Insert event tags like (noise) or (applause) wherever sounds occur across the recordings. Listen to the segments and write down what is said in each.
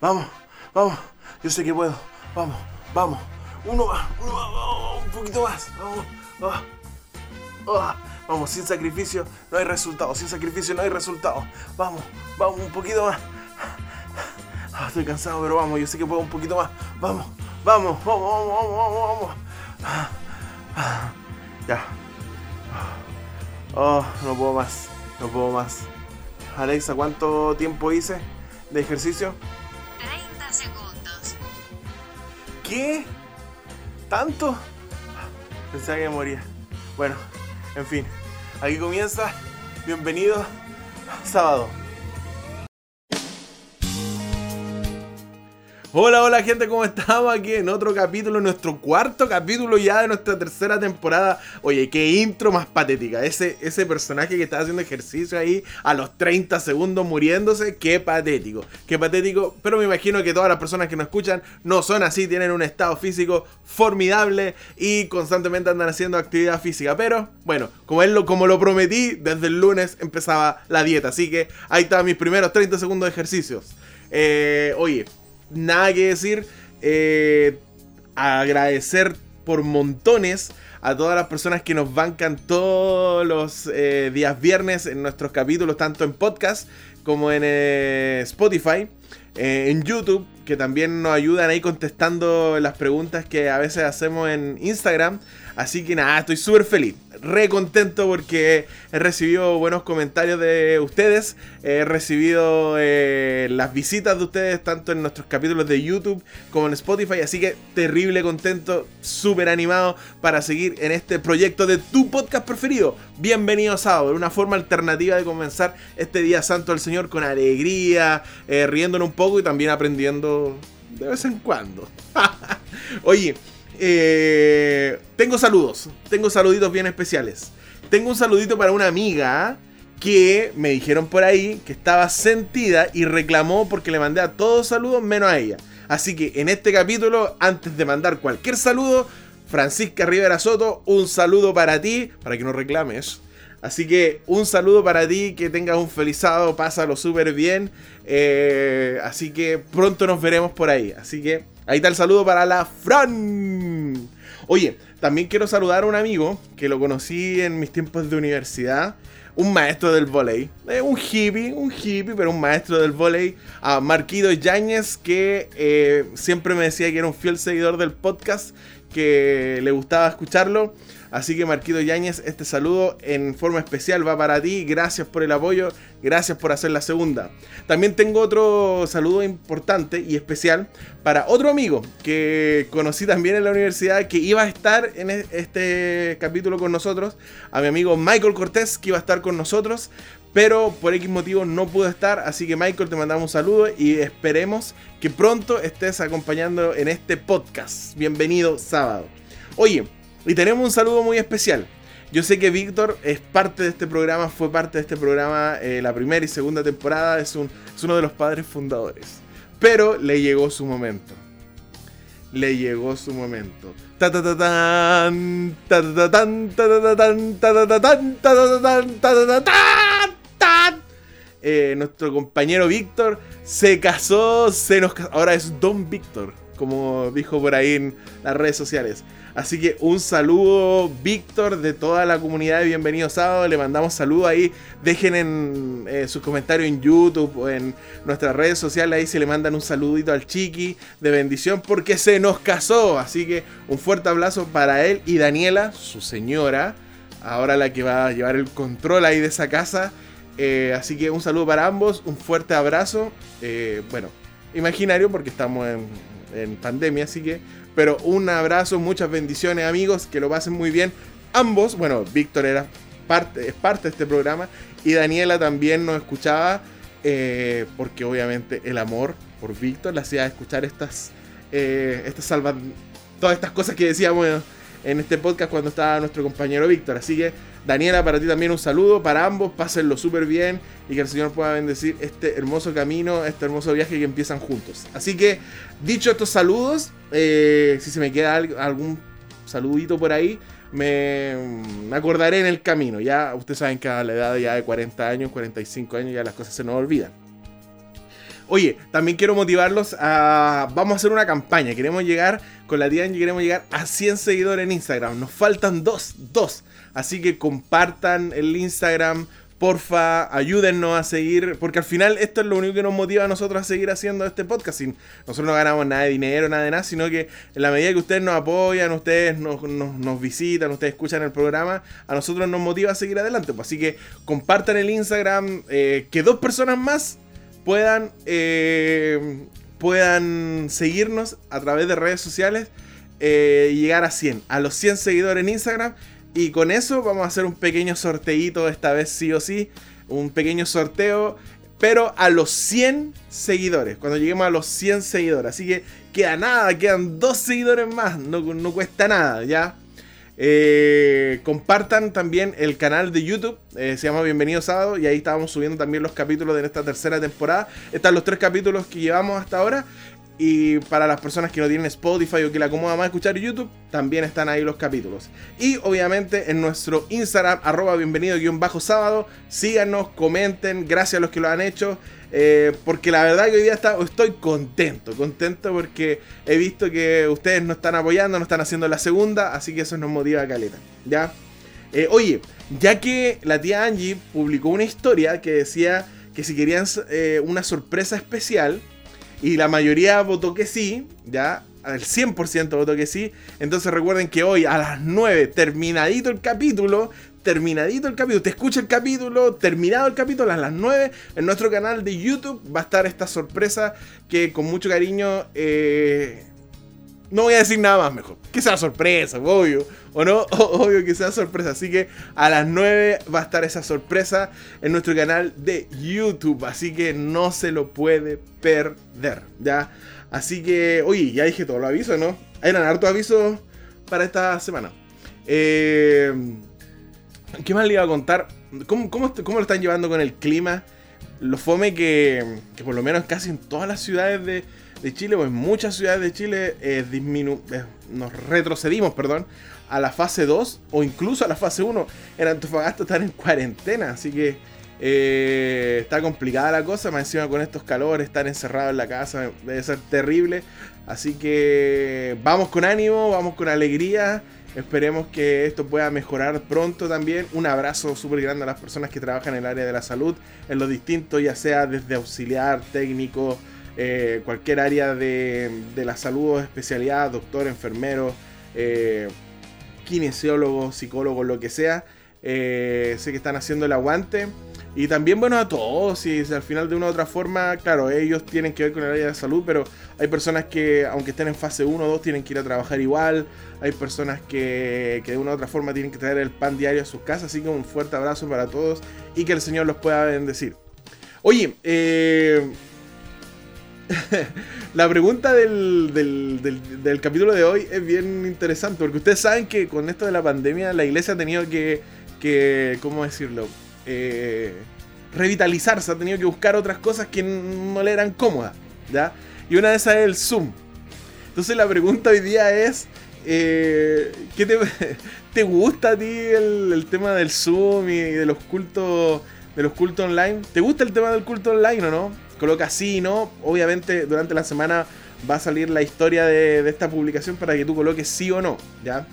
vamos, vamos. Yo sé que puedo. Vamos, vamos. Uno más, uno más, vamos, un poquito más. Vamos, vamos. Ah, vamos, sin sacrificio no hay resultado. Sin sacrificio no hay resultado. Vamos, vamos, un poquito más. Ah, estoy cansado, pero vamos, yo sé que puedo un poquito más. Vamos, vamos, vamos, vamos, vamos, vamos. Ah, ya. Oh, no puedo más, no puedo más. Alexa, ¿cuánto tiempo hice de ejercicio? ¿Tanto? Pensaba que moría. Bueno, en fin. Aquí comienza. Bienvenido. Sábado. Hola, hola gente, ¿cómo estamos? Aquí en otro capítulo, nuestro cuarto capítulo ya de nuestra tercera temporada. Oye, qué intro más patética. Ese, ese personaje que está haciendo ejercicio ahí a los 30 segundos muriéndose, qué patético. Qué patético, pero me imagino que todas las personas que nos escuchan no son así, tienen un estado físico formidable y constantemente andan haciendo actividad física. Pero bueno, como, él lo, como lo prometí, desde el lunes empezaba la dieta. Así que ahí están mis primeros 30 segundos de ejercicios. Eh, oye, nada que decir. Eh, agradecer por montones a todas las personas que nos bancan todos los eh, días viernes en nuestros capítulos, tanto en podcast como en eh, Spotify, en YouTube, que también nos ayudan ahí contestando las preguntas que a veces hacemos en Instagram. Así que nada, estoy súper feliz, re contento porque he recibido buenos comentarios de ustedes, he recibido eh, las visitas de ustedes tanto en nuestros capítulos de YouTube como en Spotify, así que terrible contento, súper animado para seguir en este proyecto de tu podcast preferido. Bienvenido sábado, una forma alternativa de comenzar este día santo del Señor con alegría, eh, riéndonos un poco y también aprendiendo de vez en cuando. (laughs) Oye, eh, tengo saludos, tengo saluditos bien especiales. Tengo un saludito para una amiga que me dijeron por ahí que estaba sentida y reclamó porque le mandé a todos saludos menos a ella. Así que en este capítulo, antes de mandar cualquier saludo, Francisca Rivera Soto, un saludo para ti, para que no reclames. Así que un saludo para ti, que tengas un feliz sábado, pásalo súper bien. Eh, así que pronto nos veremos por ahí. Así que ahí está el saludo para la Fran. Oye, también quiero saludar a un amigo que lo conocí en mis tiempos de universidad. Un maestro del volei. Eh, un hippie, un hippie, pero un maestro del volei. A Marquito Yáñez, que eh, siempre me decía que era un fiel seguidor del podcast, que le gustaba escucharlo. Así que Marquito Yáñez, este saludo en forma especial va para ti. Gracias por el apoyo, gracias por hacer la segunda. También tengo otro saludo importante y especial para otro amigo que conocí también en la universidad que iba a estar en este capítulo con nosotros. A mi amigo Michael Cortés que iba a estar con nosotros. Pero por X motivo no pudo estar, así que Michael te mandamos un saludo y esperemos que pronto estés acompañando en este podcast. Bienvenido sábado. Oye, y tenemos un saludo muy especial. Yo sé que Víctor es parte de este programa, fue parte de este programa eh, la primera y segunda temporada, es, un, es uno de los padres fundadores. Pero le llegó su momento. Le llegó su momento. Eh, nuestro compañero Víctor se casó, se nos casó. Ahora es Don Víctor, como dijo por ahí en las redes sociales. Así que un saludo, Víctor, de toda la comunidad de Bienvenido Sábado. Le mandamos saludos ahí. Dejen en eh, sus comentarios en YouTube o en nuestras redes sociales. Ahí se le mandan un saludito al Chiqui de bendición porque se nos casó. Así que un fuerte abrazo para él y Daniela, su señora. Ahora la que va a llevar el control ahí de esa casa. Eh, así que un saludo para ambos. Un fuerte abrazo. Eh, bueno, imaginario porque estamos en, en pandemia. Así que pero un abrazo, muchas bendiciones amigos, que lo pasen muy bien. Ambos, bueno, Víctor era parte, es parte de este programa y Daniela también nos escuchaba eh, porque obviamente el amor por Víctor le hacía escuchar estas, eh, estas salva todas estas cosas que decíamos en este podcast cuando estaba nuestro compañero Víctor. Así que Daniela, para ti también un saludo, para ambos, pásenlo súper bien y que el Señor pueda bendecir este hermoso camino, este hermoso viaje que empiezan juntos. Así que, dicho estos saludos, eh, si se me queda algún saludito por ahí, me, acordaré en el camino. Ya ustedes saben que a la edad ya de 40 años, 45 años, ya las cosas se nos olvidan. Oye, también quiero motivarlos a. Vamos a hacer una campaña. Queremos llegar, con la Angie, queremos llegar a 100 seguidores en Instagram. Nos faltan dos, dos. Así que compartan el Instagram. Porfa, ayúdennos a seguir, porque al final esto es lo único que nos motiva a nosotros a seguir haciendo este podcast. Nosotros no ganamos nada de dinero, nada de nada, sino que en la medida que ustedes nos apoyan, ustedes nos, nos visitan, ustedes escuchan el programa, a nosotros nos motiva a seguir adelante. Pues así que compartan el Instagram, eh, que dos personas más puedan, eh, puedan seguirnos a través de redes sociales eh, y llegar a 100, a los 100 seguidores en Instagram. Y con eso vamos a hacer un pequeño sorteito, esta vez sí o sí, un pequeño sorteo, pero a los 100 seguidores, cuando lleguemos a los 100 seguidores. Así que queda nada, quedan dos seguidores más, no, no cuesta nada, ¿ya? Eh, compartan también el canal de YouTube, eh, se llama Bienvenido Sábado, y ahí estábamos subiendo también los capítulos de esta tercera temporada. Están los tres capítulos que llevamos hasta ahora. Y para las personas que no tienen Spotify o que le acomoda más escuchar YouTube, también están ahí los capítulos. Y obviamente en nuestro Instagram, arroba bienvenido-sábado, síganos, comenten, gracias a los que lo han hecho. Eh, porque la verdad que hoy día estoy contento, contento porque he visto que ustedes nos están apoyando, nos están haciendo la segunda, así que eso nos motiva a caleta. ¿ya? Eh, oye, ya que la tía Angie publicó una historia que decía que si querían eh, una sorpresa especial, y la mayoría votó que sí, ya, el 100% votó que sí. Entonces recuerden que hoy a las 9, terminadito el capítulo, terminadito el capítulo, te escucha el capítulo, terminado el capítulo a las 9, en nuestro canal de YouTube va a estar esta sorpresa que con mucho cariño... Eh, no voy a decir nada más mejor. Que sea sorpresa, obvio. O no, (laughs) obvio que sea sorpresa. Así que a las 9 va a estar esa sorpresa en nuestro canal de YouTube. Así que no se lo puede perder. ¿Ya? Así que, oye, ya dije todo lo aviso, ¿no? Eran hartos avisos para esta semana. Eh, ¿Qué más le iba a contar? ¿Cómo, cómo, lo están llevando con el clima? Lo fome que, que por lo menos casi en todas las ciudades de, de Chile, o en muchas ciudades de Chile, eh, eh, nos retrocedimos, perdón, a la fase 2 o incluso a la fase 1. En Antofagasta están en cuarentena, así que eh, está complicada la cosa. Más encima con estos calores, estar encerrados en la casa debe ser terrible. Así que vamos con ánimo, vamos con alegría. Esperemos que esto pueda mejorar pronto también. Un abrazo súper grande a las personas que trabajan en el área de la salud, en lo distinto, ya sea desde auxiliar, técnico, eh, cualquier área de, la salud o especialidad, doctor, enfermero, eh, kinesiólogo, psicólogo, lo que sea. Eh, sé que están haciendo el aguante. Y también, bueno, a todos, y al final de una u otra forma, claro, ellos tienen que ver con el área de salud, pero hay personas que, aunque estén en fase 1 o 2, tienen que ir a trabajar igual. Hay personas que, de una u otra forma tienen que traer el pan diario a sus casas. Así que un fuerte abrazo para todos y que el Señor los pueda bendecir. Oye, eh, (laughs) la pregunta del, del, capítulo de hoy es bien interesante, porque ustedes saben que con esto de la pandemia la iglesia ha tenido que, que ¿cómo decirlo? Eh, revitalizarse, ha tenido que buscar otras cosas que no le eran cómodas, ¿ya? Y una de esas es el Zoom. Entonces la pregunta hoy día es, eh, ¿qué te, (laughs) te, gusta a ti el, tema del Zoom y de los cultos de los cultos online? ¿Te gusta el tema del culto online o no? coloca sí, ¿no? Obviamente durante la semana va a salir la historia de, esta publicación para que tú coloques sí o no, ¿ya?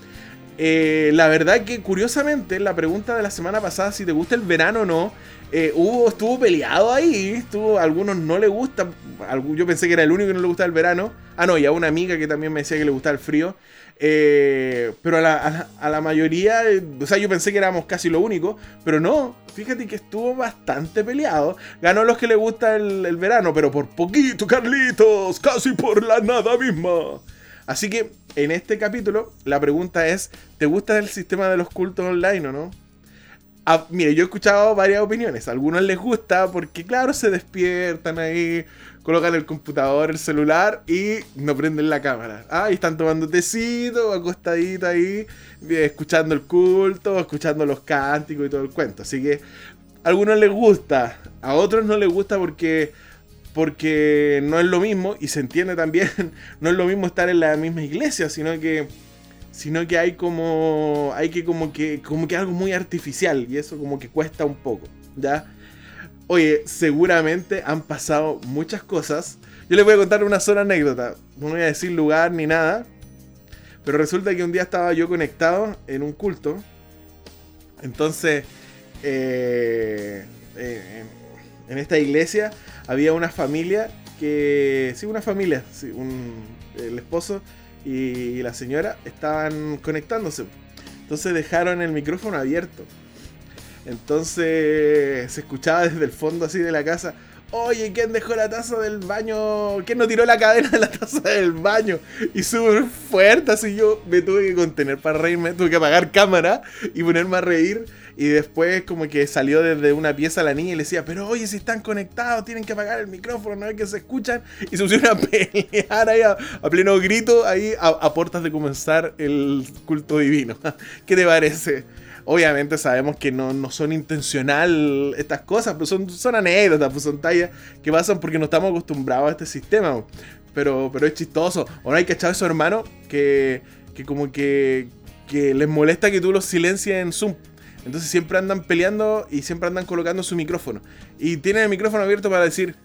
Eh, la verdad que curiosamente la pregunta de la semana pasada si te gusta el verano o no eh, hubo, estuvo peleado ahí estuvo, a algunos no le gusta yo pensé que era el único que no le gusta el verano ah no y a una amiga que también me decía que le gustaba el frío eh, pero a la, a la, mayoría, o sea, yo pensé que éramos casi lo único, pero no, fíjate que estuvo bastante peleado. Ganó los que le gusta el, verano, pero por poquito, Carlitos, casi por la nada misma. Así que en este capítulo la pregunta es, ¿te gusta el sistema de los cultos online o no? Ah, mire, yo he escuchado varias opiniones. A algunos les gusta porque, claro, se despiertan ahí, colocan el computador, el celular y no prenden la cámara. Ah, y están tomando tecito, acostadito ahí, eh, escuchando el culto, escuchando los cánticos y todo el cuento. Así que a algunos les gusta, a otros no les gusta porque porque no es lo mismo y se entiende también, (laughs) no es lo mismo estar en la misma iglesia, sino que sino que hay como hay que como que como que algo muy artificial y eso como que cuesta un poco, ¿ya? Oye, seguramente han pasado muchas cosas. Yo les voy a contar una sola anécdota. No voy a decir lugar ni nada. Pero resulta que un día estaba yo conectado en un culto. Entonces, eh, eh, en esta iglesia había una familia que. Sí, una familia. Un, el esposo y la señora estaban conectándose. Entonces dejaron el micrófono abierto. Entonces se escuchaba desde el fondo así de la casa. Oye, ¿quién dejó la taza del baño? ¿Quién no tiró la cadena de la taza del baño? Y súper fuerte, así yo me tuve que contener para reírme, tuve que apagar cámara y ponerme a reír. Y después como que salió desde una pieza la niña y le decía, pero oye, si están conectados, tienen que apagar el micrófono, no es que se escuchan. Y se pusieron a (laughs) pelear ahí a, pleno grito, ahí a, a puertas de comenzar el culto divino. (laughs) ¿Qué te parece? Obviamente sabemos que no, son intencional estas cosas, pero son, son anécdotas, pues son tallas que pasan porque no estamos acostumbrados a este sistema. Pero, pero es chistoso. No hay echar a esos hermanos que, que como que, que les molesta que tú los silencies en Zoom. Entonces siempre andan peleando y siempre andan colocando su micrófono. Y tienen el micrófono abierto para decir...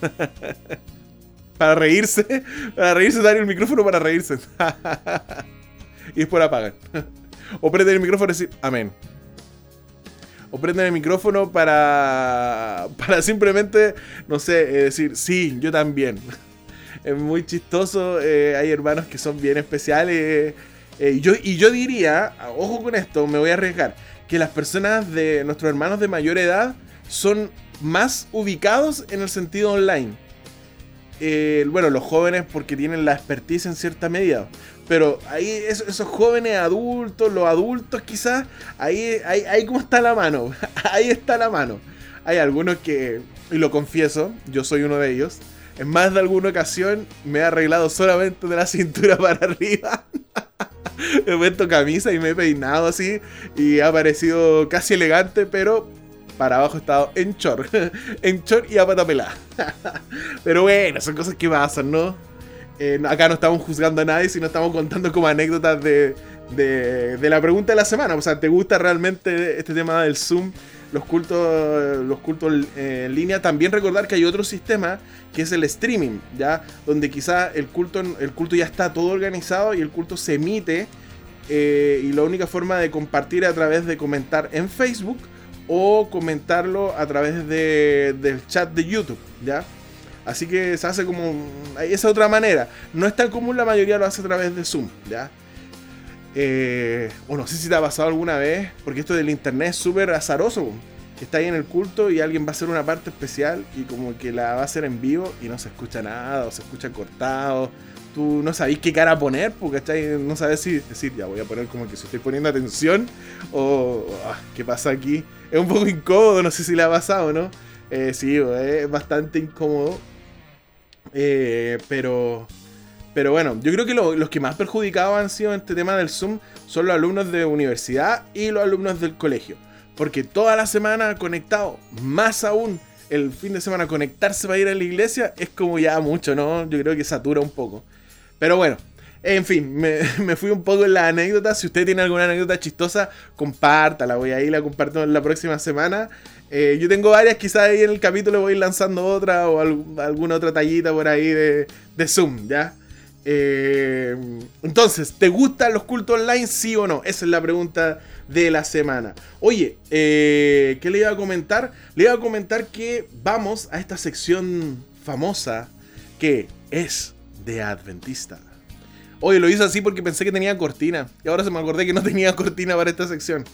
(laughs) para reírse. Para reírse, dar el micrófono para reírse. (laughs) y después apagan. (laughs) O prenden el micrófono y decir amén. O prenden el micrófono para, para simplemente, no sé, eh, decir sí, yo también. es muy chistoso. Eh, hay hermanos que son bien especiales. Eh, yo, y yo diría, ojo con esto, me voy a arriesgar, que las personas de nuestros hermanos de mayor edad son más ubicados en el sentido online. bueno, los jóvenes porque tienen la expertise en cierta medida. Pero ahí esos, jóvenes adultos, los adultos quizás, ahí, ahí, ahí como está la mano. (laughs) ahí está la mano. Hay algunos que, y lo confieso, yo soy uno de ellos. En más de alguna ocasión me he arreglado solamente de la cintura (laughs) para arriba. (laughs) he puesto camisa y me he peinado así. Y ha parecido casi elegante, pero para abajo he estado en short. (laughs) en short y a pata pelada. (laughs) pero bueno, son cosas que pasan, ¿no? Eh, acá no estamos juzgando a nadie, sino estamos contando como anécdotas de, de, la pregunta de la semana. O sea, ¿te gusta realmente este tema del Zoom? Los cultos, los cultos en línea. También recordar que hay otro sistema que es el streaming, ¿ya? Donde quizá el culto, el culto ya está todo organizado y el culto se emite. Eh, y la única forma de compartir a través de comentar en Facebook o comentarlo a través de, del chat de YouTube, ¿ya? Así que se hace como. Esa otra manera. No es tan común, la mayoría lo hace a través de Zoom, ¿ya? Eh, o no sé si te ha pasado alguna vez, porque esto del internet es súper azaroso. Está ahí en el culto y alguien va a hacer una parte especial y como que la va a hacer en vivo y no se escucha nada o se escucha cortado. Tú no sabéis qué cara poner, porque no sabes si decir, ya voy a poner como que si estoy poniendo atención o ah, qué pasa aquí. Es un poco incómodo, no sé si le ha pasado, ¿no? Eh, sí, es bastante incómodo. Eh, pero, pero bueno, yo creo que los que más perjudicados han sido en este tema del Zoom son los alumnos de universidad y los alumnos del colegio. Porque toda la semana conectado, más aún el fin de semana conectarse para ir a la iglesia, es como ya mucho, ¿no? Yo creo que satura un poco. Pero bueno, en fin, me, (laughs) fui un poco en la anécdota. Si usted tiene alguna anécdota chistosa, compártala. Voy a ir la comparto la próxima semana. Eh, yo tengo varias, quizás ahí en el capítulo voy lanzando otra o alguna otra tallita por ahí de, Zoom, ¿ya? Eh, entonces, ¿te gustan los cultos online, sí o no? Esa es la pregunta de la semana. Oye, eh, ¿qué le iba a comentar? Le iba a comentar que vamos a esta sección famosa que es de Adventista. Oye, lo hice así porque pensé que tenía cortina. Y ahora se me acordé que no tenía cortina para esta sección.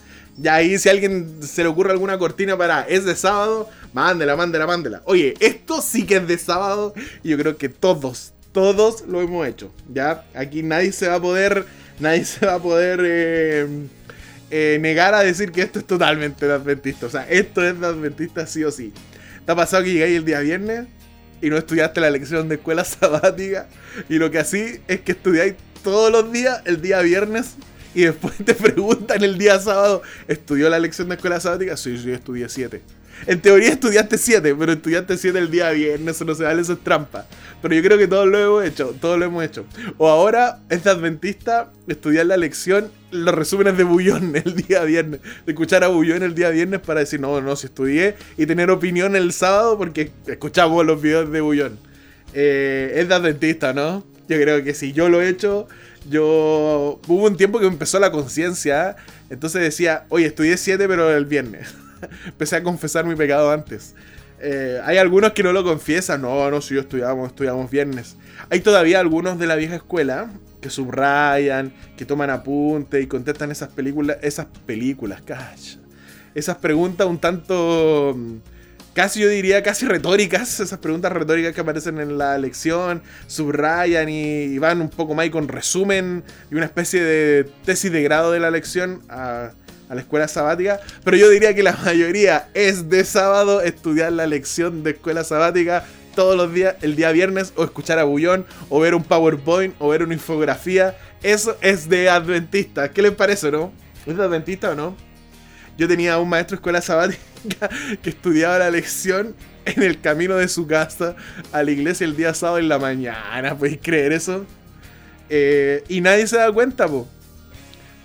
Y ahí, si a alguien se le ocurre alguna cortina para es de sábado, mándela, mándela, mándela. Oye, esto sí que es de sábado. Y yo creo que todos, todos lo hemos hecho. Ya, aquí nadie se va a poder, nadie se va a poder eh, eh, negar a decir que esto es totalmente de adventista. O sea, esto es de adventista sí o sí. ¿Te ha pasado que llegáis el día viernes y no estudiaste la lección de escuela (laughs) sabática? Y lo que así es que estudiáis todos los días el día viernes y después (laughs) te preguntan el día sábado, ¿estudió la lección de escuela sabática? Sí, sí, estudié 7. En teoría estudiaste 7, pero estudiaste 7 el día viernes, eso no se vale, eso es trampa. Pero yo creo que todos lo hemos hecho, todos lo hemos hecho. O ahora es de adventista estudiar la lección, los resúmenes de Bullón el día viernes. De escuchar a Bullón el día viernes para decir, no, no, si estudié y tener opinión el sábado porque escuchamos los videos de Bullón. Eh, es de adventista, ¿no? Yo creo que si yo lo he hecho, yo... Hubo un tiempo que me empezó la conciencia, entonces decía, oye, estudié 7 pero el viernes. Empecé a confesar mi pecado antes. Eh, hay algunos que no lo confiesan, no, no, si yo estudiamos, estudiamos viernes. Hay todavía algunos de la vieja escuela que subrayan, que toman apunte y contestan esas películas, esas películas, calla. Esas preguntas un tanto casi yo diría casi retóricas, esas preguntas retóricas que aparecen en la lección, subrayan y, van un poco más y con resumen y una especie de tesis de grado de la lección la escuela sabática. Pero yo diría que la mayoría es de sábado estudiar la lección de escuela sabática todos los días, el día viernes, o escuchar a Bullón, o ver un PowerPoint, o ver una infografía. Eso es de adventista. ¿Qué les parece, no? ¿Es de adventista o no? Yo tenía un maestro de escuela sabática (laughs) que estudiaba la lección en el camino de su casa a la iglesia el día sábado en la mañana. ¿Podéis creer eso? Eh, y nadie se da cuenta, po.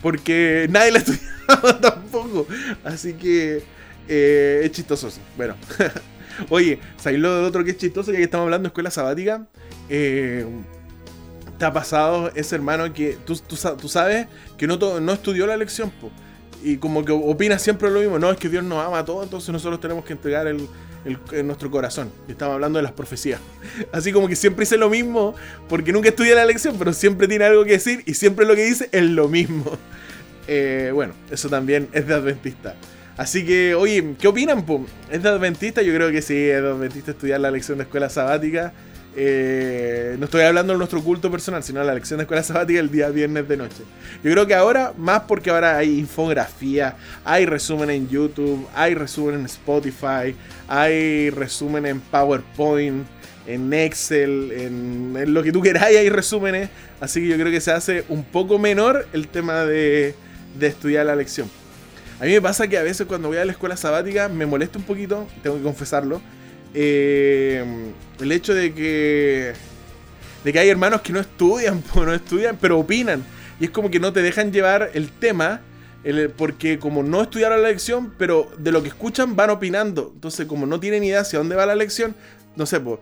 Porque nadie la (laughs) estudiaba tampoco. Así que eh, es chistoso. Bueno. (laughs) Oye, ¿sabéis lo otro que es chistoso? Ya que estamos hablando de escuela sabática. Eh, ¿Te ha pasado ese hermano que tú, tú, sabes que no, no estudió la lección? Y como que opina siempre lo mismo. No, es que Dios nos ama a todos, entonces nosotros tenemos que entregar el, nuestro corazón. Y estamos hablando de las profecías. (laughs) Así como que siempre dice lo mismo, porque nunca estudia la lección, pero siempre tiene algo que decir y siempre lo que dice es lo mismo. (laughs) Eh, bueno, eso también es de adventista. Así que, oye, ¿qué opinan? ¿Es de adventista? Yo creo que sí, es de adventista estudiar la lección de escuela sabática. Eh, no estoy hablando de nuestro culto personal, sino de la lección de escuela sabática el día viernes de noche. Yo creo que ahora, más porque ahora hay infografía, hay resumen en YouTube, hay resumen en Spotify, hay resumen en PowerPoint, en Excel, en, lo que tú queráis, hay resúmenes. Así que yo creo que se hace un poco menor el tema de, de estudiar la lección. A mí me pasa que a veces cuando voy a la escuela sabática me molesta un poquito, tengo que confesarlo eh, el hecho de que de que hay hermanos que no estudian, (laughs) no estudian, pero opinan. Y es como que no te dejan llevar el tema, porque como no estudiaron la lección, pero de lo que escuchan van opinando. Entonces, como no tienen idea hacia dónde va la lección, no sé, pues,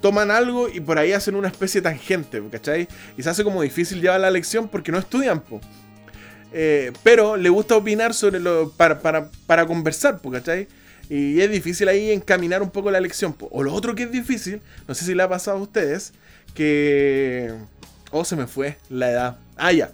toman algo y por ahí hacen una especie de tangente, ¿cachai? Y se hace como difícil llevar la lección porque no estudian, pues. pero le gusta opinar sobre lo. para, para, para conversar, ¿cachai? Y es difícil ahí encaminar un poco la lección. O lo otro que es difícil, no sé si le ha pasado a ustedes, que... Oh, se me fue la edad. Ah, ya.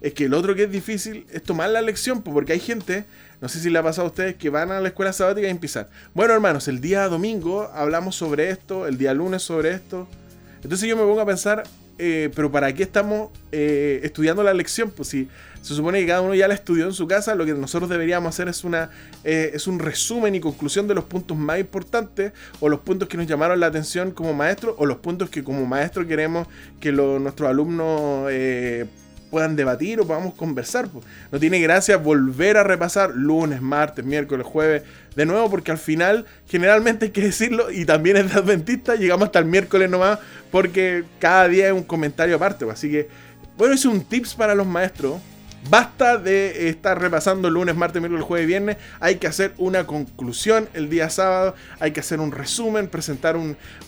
Es que lo otro que es difícil es tomar la lección, porque hay gente, no sé si le ha pasado a ustedes, que van a la escuela sabática y empiezan. Bueno, hermanos, el día domingo hablamos sobre esto, el día lunes sobre esto. Entonces yo me pongo a pensar, eh, pero ¿para qué estamos eh, estudiando la lección? Pues si se supone que cada uno ya la estudió en su casa, lo que nosotros deberíamos hacer es, una, eh, es un resumen y conclusión de los puntos más importantes o los puntos que nos llamaron la atención como maestros o los puntos que como maestro queremos que nuestros alumnos puedan debatir o podamos conversar. No tiene gracia volver a repasar lunes, martes, miércoles, jueves, de nuevo, porque al final, generalmente hay que decirlo, y también es de adventista, llegamos hasta el miércoles nomás, porque cada día es un comentario aparte. Así que, bueno, es un tips para los maestros Basta de estar repasando lunes, martes, miércoles, jueves y viernes. Hay que hacer una conclusión el día sábado. Hay que hacer un resumen, presentar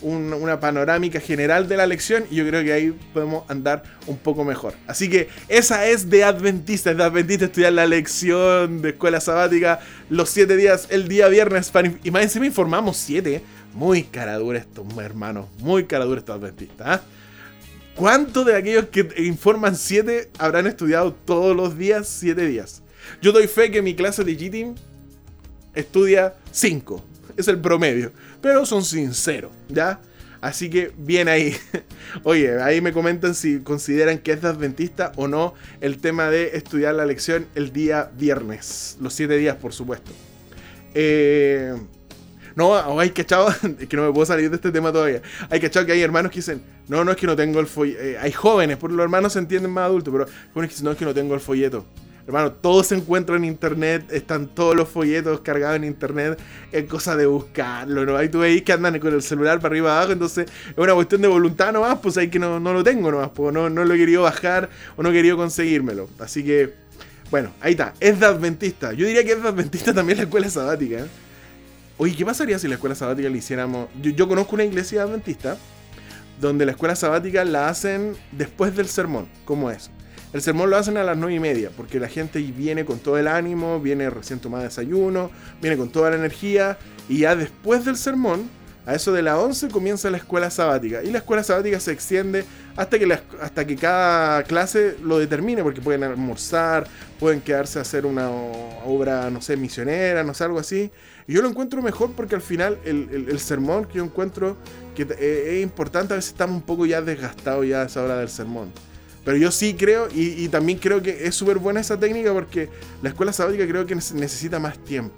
una panorámica general de la lección. Y yo creo que ahí podemos andar un poco mejor. Así que esa es de Adventista. Es de Adventista estudiar la lección de escuela sabática los siete días, el día viernes. y más encima informamos siete. Muy cara dura esto, hermano. Muy cara dura esto Adventista. ¿Cuántos de aquellos que informan 7 habrán estudiado todos los días 7 días? Yo doy fe que mi clase de estudia 5. Es el promedio. Pero son sinceros, ¿ya? Así que bien ahí. (laughs) Oye, ahí me comentan si consideran que es adventista o no el tema de estudiar la lección el día viernes. Los 7 días, por supuesto. Eh, No, o hay cachado, es (laughs) que no me puedo salir de este tema todavía. Hay cachado que hay hermanos que dicen, no, no es que no tengo el folleto. Eh, hay jóvenes, por los hermanos se entienden más adultos, pero jóvenes que dicen, no es que no tengo el folleto. Hermano, todo se encuentra en internet, están todos los folletos cargados en internet, es cosa de buscarlo, ¿no? Ahí tú veis que andan con el celular para arriba abajo, entonces es una cuestión de voluntad nomás, pues hay que no, no lo tengo nomás, pues no, no lo he querido bajar o no he querido conseguírmelo. Así que, bueno, ahí está, es de Adventista. Yo diría que es de Adventista también la escuela sabática. ¿eh? Oye, ¿qué pasaría si la escuela sabática le hiciéramos? Yo, conozco una iglesia adventista donde la escuela sabática la hacen después del sermón, como es. El sermón lo hacen a las 9 y media, porque la gente viene con todo el ánimo, viene recién tomada desayuno, viene con toda la energía, y ya después del sermón, a eso de las 11 comienza la escuela sabática. Y la escuela sabática se extiende hasta que, hasta que cada clase lo determine, porque pueden almorzar, pueden quedarse a hacer una obra, no sé, misionera, no sé, algo así. Y yo lo encuentro mejor porque al final el, sermón que yo encuentro que es importante, a veces estamos un poco ya desgastados ya a esa hora del sermón. Pero yo sí creo, y, también creo que es súper buena esa técnica porque la escuela sabática creo que necesita más tiempo.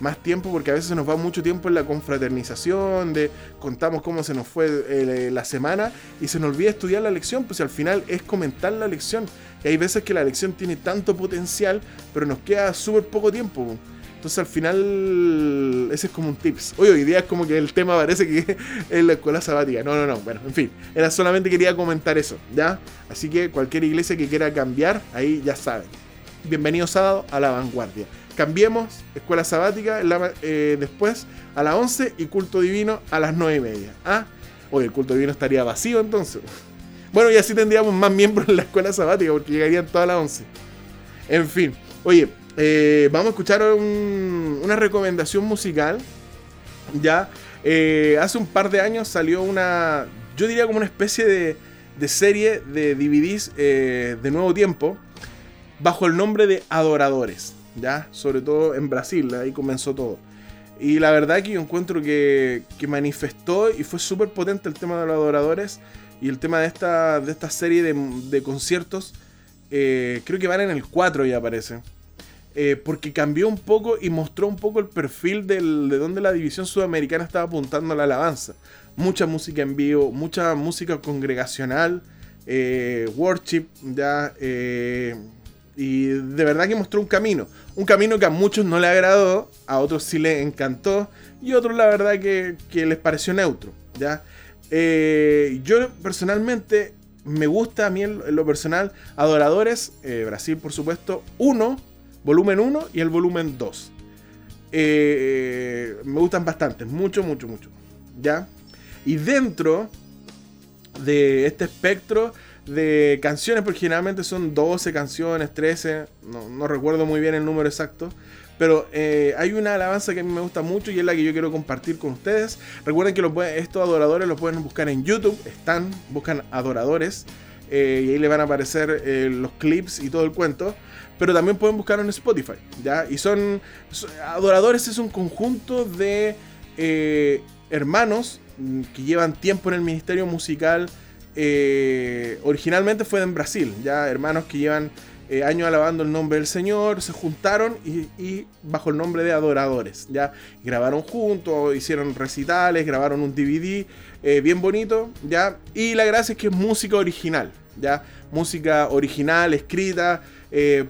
Más tiempo porque a veces se nos va mucho tiempo en la confraternización, de contamos cómo se nos fue eh, la semana y se nos olvida estudiar la lección, pues al final es comentar la lección. Y hay veces que la lección tiene tanto potencial, pero nos queda súper poco tiempo. Entonces al final ese es como un tips. Hoy hoy día es como que el tema parece que (laughs) es la escuela sabática. No, no, no. Bueno, en fin. Era solamente quería comentar eso, ¿ya? Así que cualquier iglesia que quiera cambiar, ahí ya saben. Bienvenido sábado a la vanguardia. Cambiemos escuela sabática eh, después a las 11 y culto divino a las 9 y media. ¿Ah? Oye, el culto divino estaría vacío entonces. (laughs) Bueno, y así tendríamos más miembros en la escuela sabática porque llegarían todas las 11. En fin. Oye, eh, vamos a escuchar una recomendación musical. Ya, eh, hace un par de años salió una, yo diría como una especie de, serie de DVDs de nuevo tiempo, bajo el nombre de Adoradores. Ya, sobre todo en Brasil, ahí comenzó todo. Y la verdad que yo encuentro que, manifestó y fue súper potente el tema de los adoradores y el tema de esta, de esta serie de, conciertos. creo que van en el 4 ya aparece. Eh, porque cambió un poco y mostró un poco el perfil de donde la división sudamericana estaba apuntando a la alabanza. Mucha música en vivo, mucha música congregacional, eh, worship, ya. Eh, y de verdad que mostró un camino. Un camino que a muchos no le agradó, a otros sí les encantó, y a otros la verdad que, les pareció neutro. ¿ya? yo personalmente me gusta a mí en lo personal, Adoradores, Brasil por supuesto, uno volumen 1 y el volumen 2. Eh, me gustan bastante, mucho, mucho, mucho. ¿Ya? Y dentro de este espectro de canciones, porque generalmente son 12 canciones, 13, no, recuerdo muy bien el número exacto. Pero eh, hay una alabanza que a mí me gusta mucho y es la que yo quiero compartir con ustedes. Recuerden que estos adoradores los pueden buscar en YouTube. Están, buscan adoradores. Eh, y ahí le van a aparecer los clips y todo el cuento pero también pueden buscar en Spotify, ¿ya? Y son, Adoradores es un conjunto de eh, hermanos mm, que llevan tiempo en el ministerio musical. Eh, originalmente fue en Brasil, ya hermanos que llevan eh, años alabando el nombre del Señor, se juntaron y, bajo el nombre de adoradores, ya grabaron juntos, hicieron recitales, grabaron un DVD bien bonito, ya. Y la gracia es que es música original, ya, música original, escrita. Eh,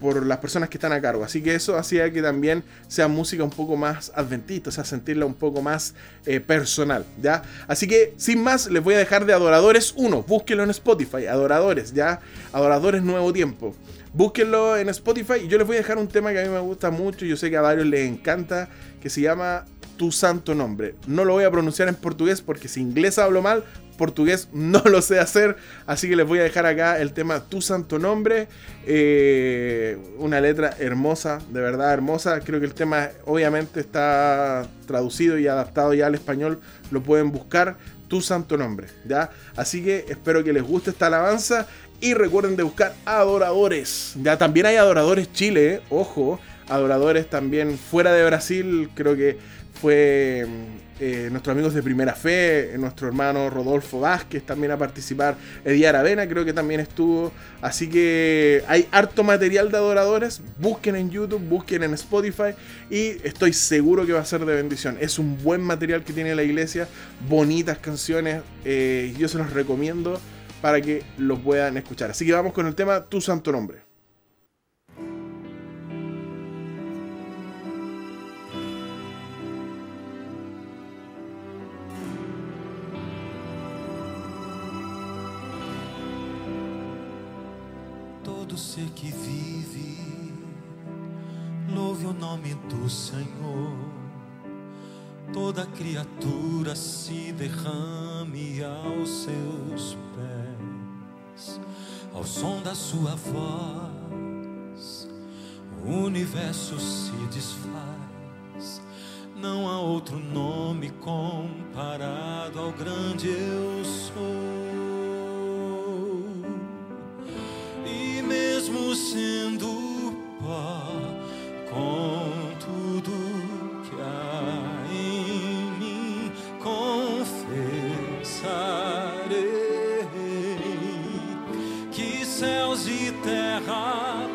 por, las personas que están a cargo. Así que eso hacía que también sea música un poco más adventista, o sea, sentirla un poco más eh, personal, ¿ya? Así que, sin más, les voy a dejar de Adoradores 1. Búsquenlo en Spotify, Adoradores, ¿ya? Adoradores Nuevo Tiempo. Búsquenlo en Spotify y yo les voy a dejar un tema que a mí me gusta mucho, yo sé que a varios les encanta, que se llama Tu Santo Nombre. No lo voy a pronunciar en portugués porque si inglés hablo mal, portugués no lo sé hacer, así que les voy a dejar acá el tema Tu Santo Nombre, eh, una letra hermosa, de verdad hermosa, creo que el tema obviamente está traducido y adaptado ya al español, lo pueden buscar, Tu Santo Nombre, ¿ya? Así que espero que les guste esta alabanza y recuerden de buscar adoradores, ya también hay adoradores Chile, ¿eh? ojo, adoradores también fuera de Brasil. Creo que fue eh, nuestros amigos de Primera Fe, eh, nuestro hermano Rodolfo Vázquez también a participar, Eddie Aravena creo que también estuvo, así que hay harto material de adoradores, busquen en YouTube, busquen en Spotify y estoy seguro que va a ser de bendición, es un buen material que tiene la iglesia, bonitas canciones, eh, yo se los recomiendo para que lo puedan escuchar, así que vamos con el tema Tu Santo Nombre. Todo ser que vive, louve o nome do Senhor. Toda criatura se derrame aos seus pés, ao som da sua voz, o universo se desfaz. Não há outro nome comparado ao grande eu sou. Mesmo sendo pó, com tudo que há em mim, confessarei que céus e terra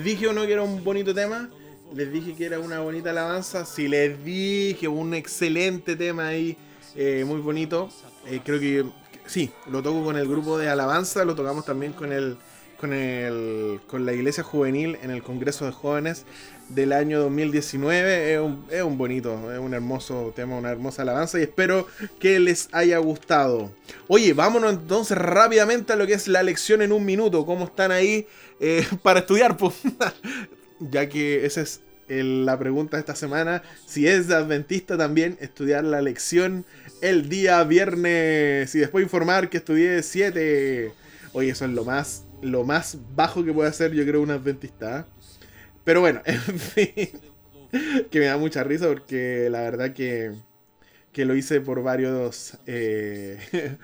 ¿Les dije o no que era un bonito tema? ¿Les dije que era una bonita alabanza? Sí, les dije, un excelente tema ahí, eh, muy bonito. Eh, creo que sí, lo toco con el grupo de alabanza, lo tocamos también con el con el con la iglesia juvenil en el Congreso de Jóvenes del año 2019. Es un, es un bonito, es un hermoso tema, una hermosa alabanza y espero que les haya gustado. Oye, vámonos entonces rápidamente a lo que es la lección en un minuto. ¿Cómo están ahí eh, (laughs) para estudiar? Pues, (laughs) ya que esa es el- la pregunta de esta semana. Si es de adventista también, estudiar la lección el día viernes y después informar que estudié 7. Oye, eso es lo más, lo más bajo que puede hacer yo creo un adventista. ¿eh? Pero bueno, (laughs) en fin. Que me da mucha risa porque la verdad que, que lo hice por varios, eh,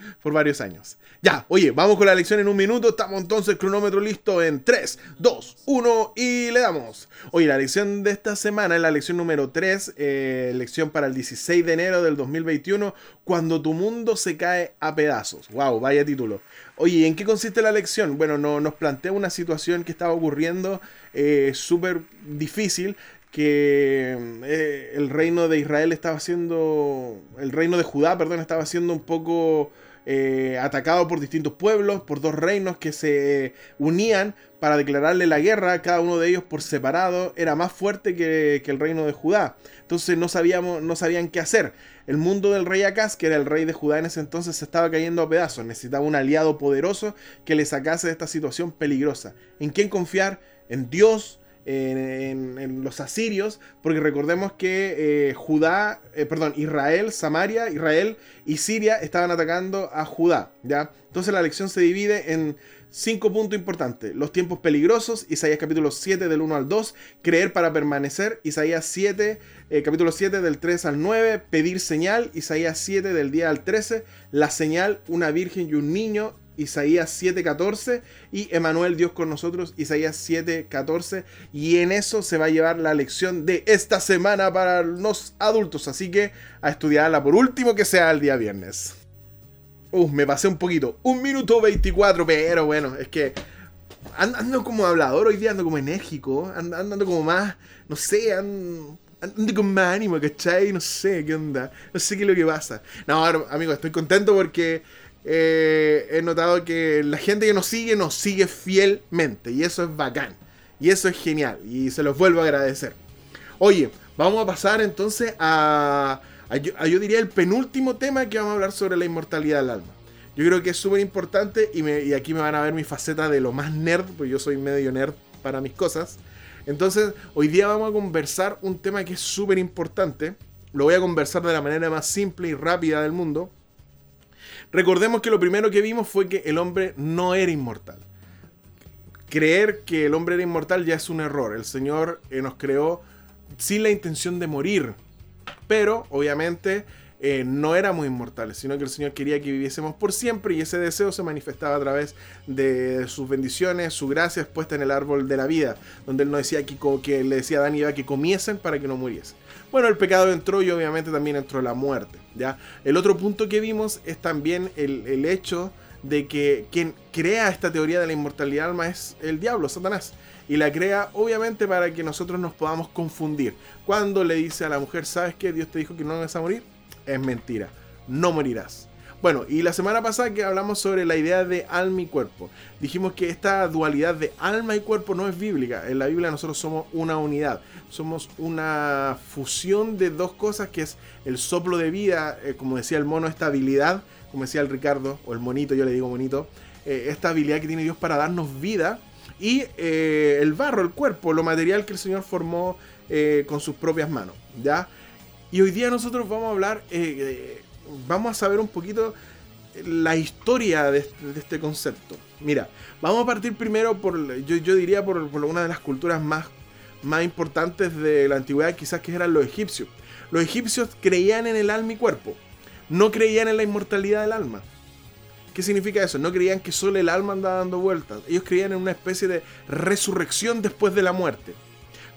(laughs) por varios años. Ya, oye, vamos con la lección en un minuto. Estamos entonces cronómetro listo en 3, 2, 1 y le damos. Oye, la lección de esta semana es la lección número 3, eh, lección para el 16 de enero del 2021, cuando tu mundo se cae a pedazos. Wow, vaya título. Oye, ¿y ¿en qué consiste la lección? Bueno, no, nos plantea una situación que estaba ocurriendo eh, súper difícil que eh, el reino de Israel estaba siendo, el reino de Judá, perdón, estaba siendo un poco eh, atacado por distintos pueblos, por dos reinos que se unían para declararle la guerra, cada uno de ellos por separado era más fuerte que, el reino de Judá. Entonces no, sabíamos, no sabían qué hacer. El mundo del rey Acaz, que era el rey de Judá en ese entonces, se estaba cayendo a pedazos. Necesitaba un aliado poderoso que le sacase de esta situación peligrosa. ¿En quién confiar? En Dios, en, en- los asirios, porque recordemos que eh, Judá, eh, perdón, Israel, Samaria, Israel y Siria estaban atacando a Judá, ¿ya? Entonces la lección se divide en cinco puntos importantes. Los tiempos peligrosos, Isaías capítulo 7 del 1 al 2, creer para permanecer, Isaías 7, eh, capítulo 7 del 3 al 9, pedir señal, Isaías 7 del 10 al 13, la señal, una virgen y un niño, Isaías 7:14 y Emanuel Dios con nosotros, Isaías 7:14 y en eso se va a llevar la lección de esta semana para los adultos, así que a estudiarla por último que sea el día viernes. Uh, me pasé un poquito, un minuto 24, pero bueno, es que and- ando como hablador hoy día, ando como enérgico, and- ando, como más, no sé, ando, con más ánimo, ¿cachai? No sé qué onda, no sé qué es lo que pasa. No, amigo, estoy contento porque eh, he notado que la gente que nos sigue nos sigue fielmente y eso es bacán. Y eso es genial y se los vuelvo a agradecer. Oye, vamos a pasar entonces a, yo, diría el penúltimo tema que vamos a hablar sobre la inmortalidad del alma. Yo creo que es súper importante y, y aquí me van a ver mi faceta de lo más nerd, porque yo soy medio nerd para mis cosas. Entonces, hoy día vamos a conversar un tema que es súper importante. Lo voy a conversar de la manera más simple y rápida del mundo. Recordemos que lo primero que vimos fue que el hombre no era inmortal. Creer que el hombre era inmortal ya es un error. El Señor eh, nos creó sin la intención de morir. Pero, obviamente, eh, no éramos inmortales, sino que el Señor quería que viviésemos por siempre y ese deseo se manifestaba a través de sus bendiciones, su gracia expuesta en el árbol de la vida, donde Él nos decía que, que le decía a Adán y Eva que comiesen para que no muriesen. Bueno, el pecado entró y obviamente también entró la muerte. ¿ya? El otro punto que vimos es también el, el hecho de que quien crea esta teoría de la inmortalidad alma es el diablo, Satanás. Y la crea obviamente para que nosotros nos podamos confundir. Cuando le dice a la mujer, ¿sabes qué? Dios te dijo que no vas a morir. Es mentira. No morirás. Bueno, y la semana pasada que hablamos sobre la idea de alma y cuerpo, dijimos que esta dualidad de alma y cuerpo no es bíblica. En la Biblia nosotros somos una unidad, somos una fusión de dos cosas que es el soplo de vida, eh, como decía el mono, esta habilidad, como decía el Ricardo, o el monito, yo le digo monito, eh, esta habilidad que tiene Dios para darnos vida, y eh, el barro, el cuerpo, lo material que el Señor formó con sus propias manos, ¿ya? Y hoy día nosotros vamos a hablar, eh, eh, vamos a saber un poquito la historia de este, de este concepto. Mira, vamos a partir primero por, yo, diría, por, por una de las culturas más, más importantes de la antigüedad, quizás que eran los egipcios. Los egipcios creían en el alma y cuerpo, no creían en la inmortalidad del alma. ¿Qué significa eso? No creían que solo el alma andaba dando vueltas. Ellos creían en una especie de resurrección después de la muerte.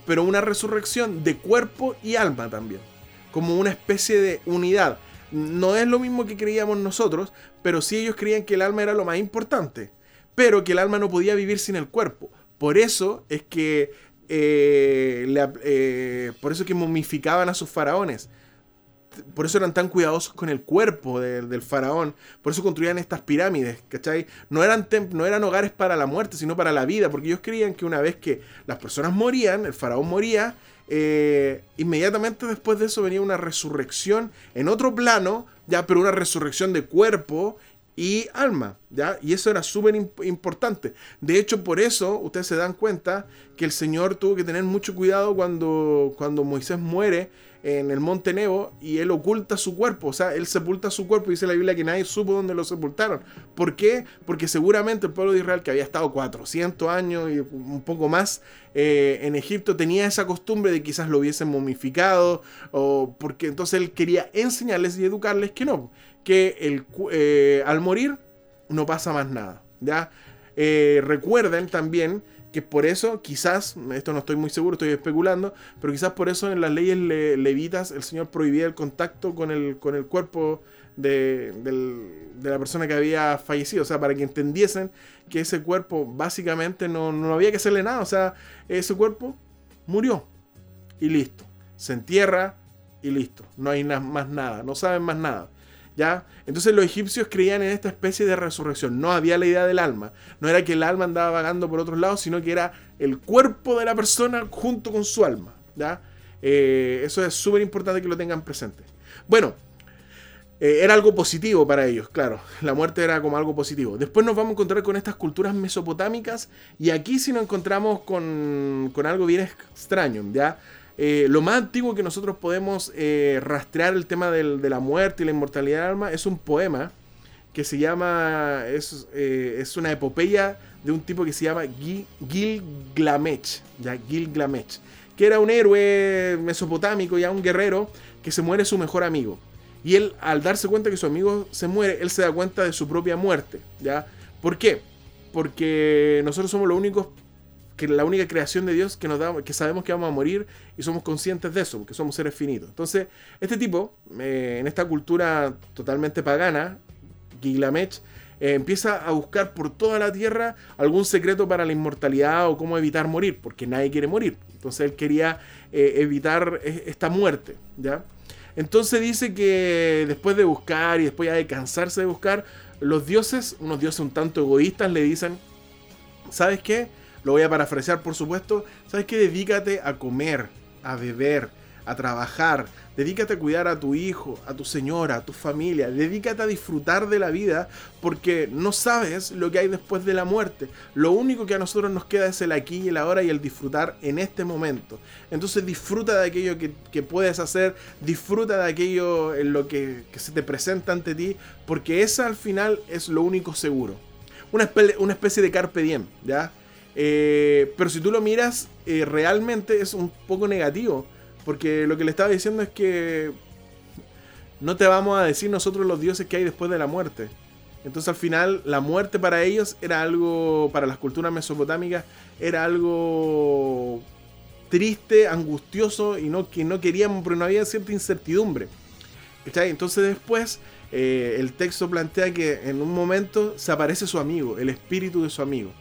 Pero una resurrección de cuerpo y alma también. Como una especie de unidad. No es lo mismo que creíamos nosotros, pero sí ellos creían que el alma era lo más importante. Pero que el alma no podía vivir sin el cuerpo. Por eso es que eh, eh, por eso es que momificaban a sus faraones. Por eso eran tan cuidadosos con el cuerpo de- del faraón. Por eso construían estas pirámides, ¿cachai? No eran, no eran hogares para la muerte, sino para la vida. Porque ellos creían que una vez que las personas morían, el faraón moría, eh, inmediatamente después de eso venía una resurrección en otro plano, ya, pero una resurrección de cuerpo y alma, ¿ya? Y eso era súper imp- importante. De hecho, por eso ustedes se dan cuenta que el Señor tuvo que tener mucho cuidado cuando, cuando Moisés muere en el monte Nebo y él oculta su cuerpo, o sea, él sepulta su cuerpo y dice la Biblia que nadie supo dónde lo sepultaron. ¿Por qué? Porque seguramente el pueblo de Israel, que había estado 400 años y un poco más eh, en Egipto, tenía esa costumbre de quizás lo hubiesen momificado, o porque entonces él quería enseñarles y educarles que no, que el, eh, al morir no pasa más nada. ¿ya? Eh, recuerden también que por eso, quizás, esto no estoy muy seguro, estoy especulando, pero quizás por eso en las leyes le- levitas el Señor prohibía el contacto con el, con el cuerpo de, del- de la persona que había fallecido, o sea, para que entendiesen que ese cuerpo básicamente no, no había que hacerle nada, o sea, ese cuerpo murió y listo, se entierra y listo, no hay más nada, no saben más nada. ¿Ya? Entonces los egipcios creían en esta especie de resurrección. No había la idea del alma. No era que el alma andaba vagando por otros lados, sino que era el cuerpo de la persona junto con su alma. ¿ya? Eh, eso es súper importante que lo tengan presente. Bueno, eh, era algo positivo para ellos, claro. La muerte era como algo positivo. Después nos vamos a encontrar con estas culturas mesopotámicas y aquí sí nos encontramos con, con algo bien extraño, ¿ya? Eh, lo más antiguo que nosotros podemos eh, rastrear el tema de la muerte y la inmortalidad del alma es un poema que se llama, es, eh, es una epopeya de un tipo que se llama Gil- Gilgamech, ya Gilgamech, que era un héroe mesopotámico, ya un guerrero, que se muere su mejor amigo. Y él, al darse cuenta que su amigo se muere, él se da cuenta de su propia muerte, ¿ya? ¿Por qué? Porque nosotros somos los únicos que la única creación de Dios que nos da, que sabemos que vamos a morir y somos conscientes de eso, porque somos seres finitos. Entonces, este tipo, eh, en esta cultura totalmente pagana, Gilgamesh, eh, empieza a buscar por toda la tierra algún secreto para la inmortalidad o cómo evitar morir, porque nadie quiere morir. Entonces él quería eh, evitar esta muerte, ¿ya? Entonces dice que después de buscar y después ya de cansarse de buscar, los dioses, unos dioses un tanto egoístas, le dicen, ¿sabes qué? Lo voy a parafrasear, por supuesto. ¿Sabes qué? Dedícate a comer, a beber, a trabajar. Dedícate a cuidar a tu hijo, a tu señora, a tu familia. Dedícate a disfrutar de la vida porque no sabes lo que hay después de la muerte. Lo único que a nosotros nos queda es el aquí y el ahora y el disfrutar en este momento. Entonces disfruta de aquello que, que puedes hacer, disfruta de aquello en lo que, se te presenta ante ti, porque esa al final es lo único seguro. Una, una especie de carpe diem, ¿ya? Eh, pero si tú lo miras, eh, realmente es un poco negativo. Porque lo que le estaba diciendo es que no te vamos a decir nosotros los dioses que hay después de la muerte. Entonces al final la muerte para ellos era algo, para las culturas mesopotámicas, era algo triste, angustioso y no, que no queríamos, porque no había cierta incertidumbre. Entonces después eh, el texto plantea que en un momento se aparece su amigo, el espíritu de su amigo.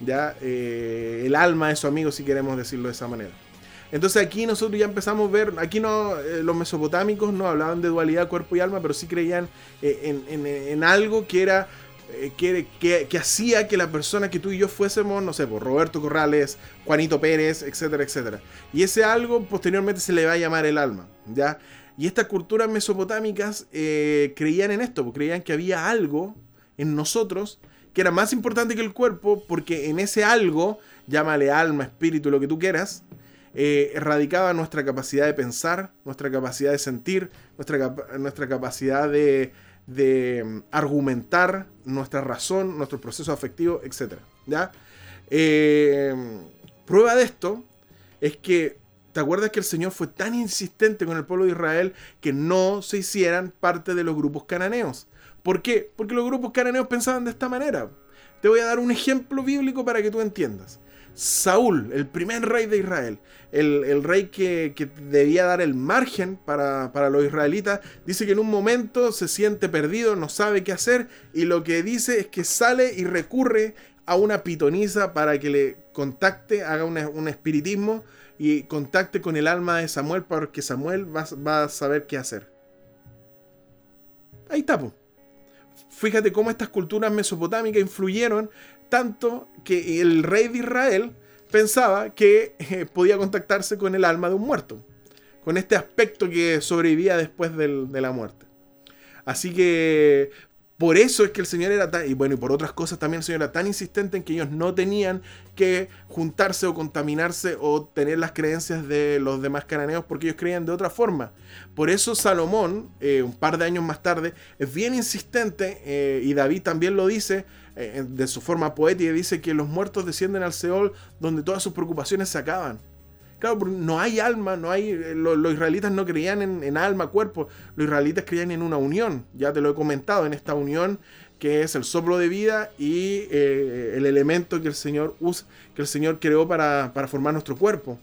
¿Ya? Eh, el alma de su amigo, si queremos decirlo de esa manera. Entonces aquí nosotros ya empezamos a ver, aquí no, eh, los mesopotámicos no hablaban de dualidad cuerpo y alma, pero sí creían eh, en, en- en algo que era, que, que- que hacía que la persona que tú y yo fuésemos, no sé, por Roberto Corrales, Juanito Pérez, etcétera, etcétera. Y ese algo posteriormente se le va a llamar el alma, ¿ya? Y estas culturas mesopotámicas creían en esto, porque creían que había algo en nosotros que era más importante que el cuerpo, porque en ese algo, llámale alma, espíritu, lo que tú quieras, eh, radicaba nuestra capacidad de pensar, nuestra capacidad de sentir, nuestra, nuestra capacidad de, de, mm, argumentar, nuestra razón, nuestro proceso afectivo, etc. ¿ya? Eh, prueba de esto es que, ¿te acuerdas que el Señor fue tan insistente con el pueblo de Israel que no se hicieran parte de los grupos cananeos? ¿Por qué? Porque los grupos cananeos pensaban de esta manera. Te voy a dar un ejemplo bíblico para que tú entiendas. Saúl, el primer rey de Israel, el, rey que, debía dar el margen para, los israelitas, dice que en un momento se siente perdido, no sabe qué hacer y lo que dice es que sale y recurre a una pitonisa para que le contacte, haga un espiritismo y contacte con el alma de Samuel porque Samuel va, va a saber qué hacer. Ahí está, po. Fíjate cómo estas culturas mesopotámicas influyeron tanto que el rey de Israel pensaba que eh, podía contactarse con el alma de un muerto, con este aspecto que sobrevivía después de la muerte. Así que por eso es que el Señor era tan, y bueno, y por otras cosas también el Señor era tan insistente en que ellos no tenían que juntarse o contaminarse o tener las creencias de los demás cananeos porque ellos creían de otra forma. Por eso Salomón, eh, un par de años más tarde, es bien insistente, eh, y David también lo dice eh, de su forma poética, dice que los muertos descienden al Seol donde todas sus preocupaciones se acaban. Claro, no hay alma, no hay. eh, lo- Los, israelitas no creían en, alma, cuerpo. Los israelitas creían en una unión. Ya te lo he comentado, en esta unión que es el soplo de vida y eh, el elemento que el Señor usa, que el Señor creó para, formar nuestro cuerpo.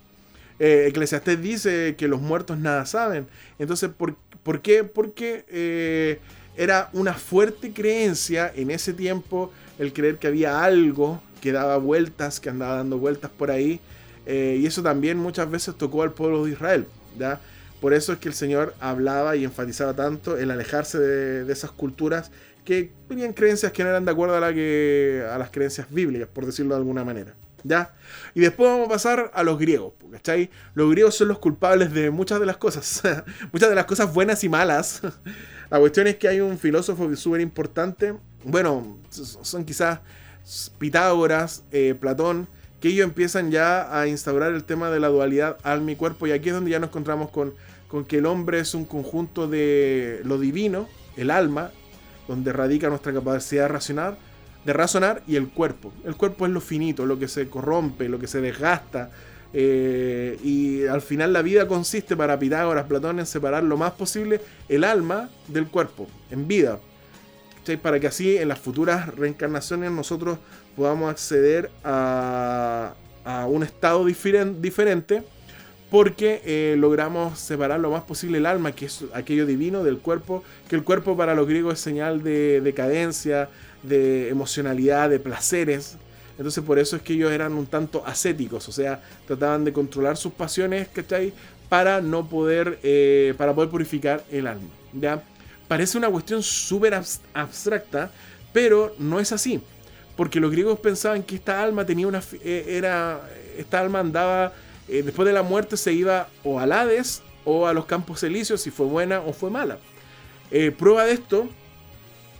Eh, Eclesiastés dice que los muertos nada saben. Entonces, ¿por, por qué? Porque eh, era una fuerte creencia en ese tiempo el creer que había algo que daba vueltas, que andaba dando vueltas por ahí. Eh, y eso también muchas veces tocó al pueblo de Israel. ¿ya? Por eso es que el Señor hablaba y enfatizaba tanto el alejarse de, esas culturas que tenían creencias que no eran de acuerdo a, la que, a las creencias bíblicas, por decirlo de alguna manera. ¿Ya? Y después vamos a pasar a los griegos, ¿cachai? Los griegos son los culpables de muchas de las cosas, (laughs) muchas de las cosas buenas y malas. (laughs) La cuestión es que hay un filósofo súper importante, bueno, son quizás Pitágoras, eh, Platón, que ellos empiezan ya a instaurar el tema de la dualidad alma y cuerpo, y aquí es donde ya nos encontramos con, con que el hombre es un conjunto de lo divino, el alma, donde radica nuestra capacidad de de razonar y el cuerpo. El cuerpo es lo finito, lo que se corrompe, lo que se desgasta. eh, y al final la vida consiste para Pitágoras, Platón, en separar lo más posible el alma del cuerpo, en vida. Para que así en las futuras reencarnaciones nosotros podamos acceder a, a un estado diferen- diferente porque eh, logramos separar lo más posible el alma, que es aquello divino, del cuerpo, que el cuerpo para los griegos es señal de decadencia, de emocionalidad, de placeres. Entonces por eso es que ellos eran un tanto ascéticos, o sea, trataban de controlar sus pasiones, ¿cachai? Para no poder, eh, para poder purificar el alma, ¿ya? Parece una cuestión súper abs- abstracta, pero no es así. Porque los griegos pensaban que esta alma tenía una... eh, era, esta alma andaba... eh, después de la muerte se iba o al Hades o a los campos elíseos si fue buena o fue mala. Eh, prueba de esto,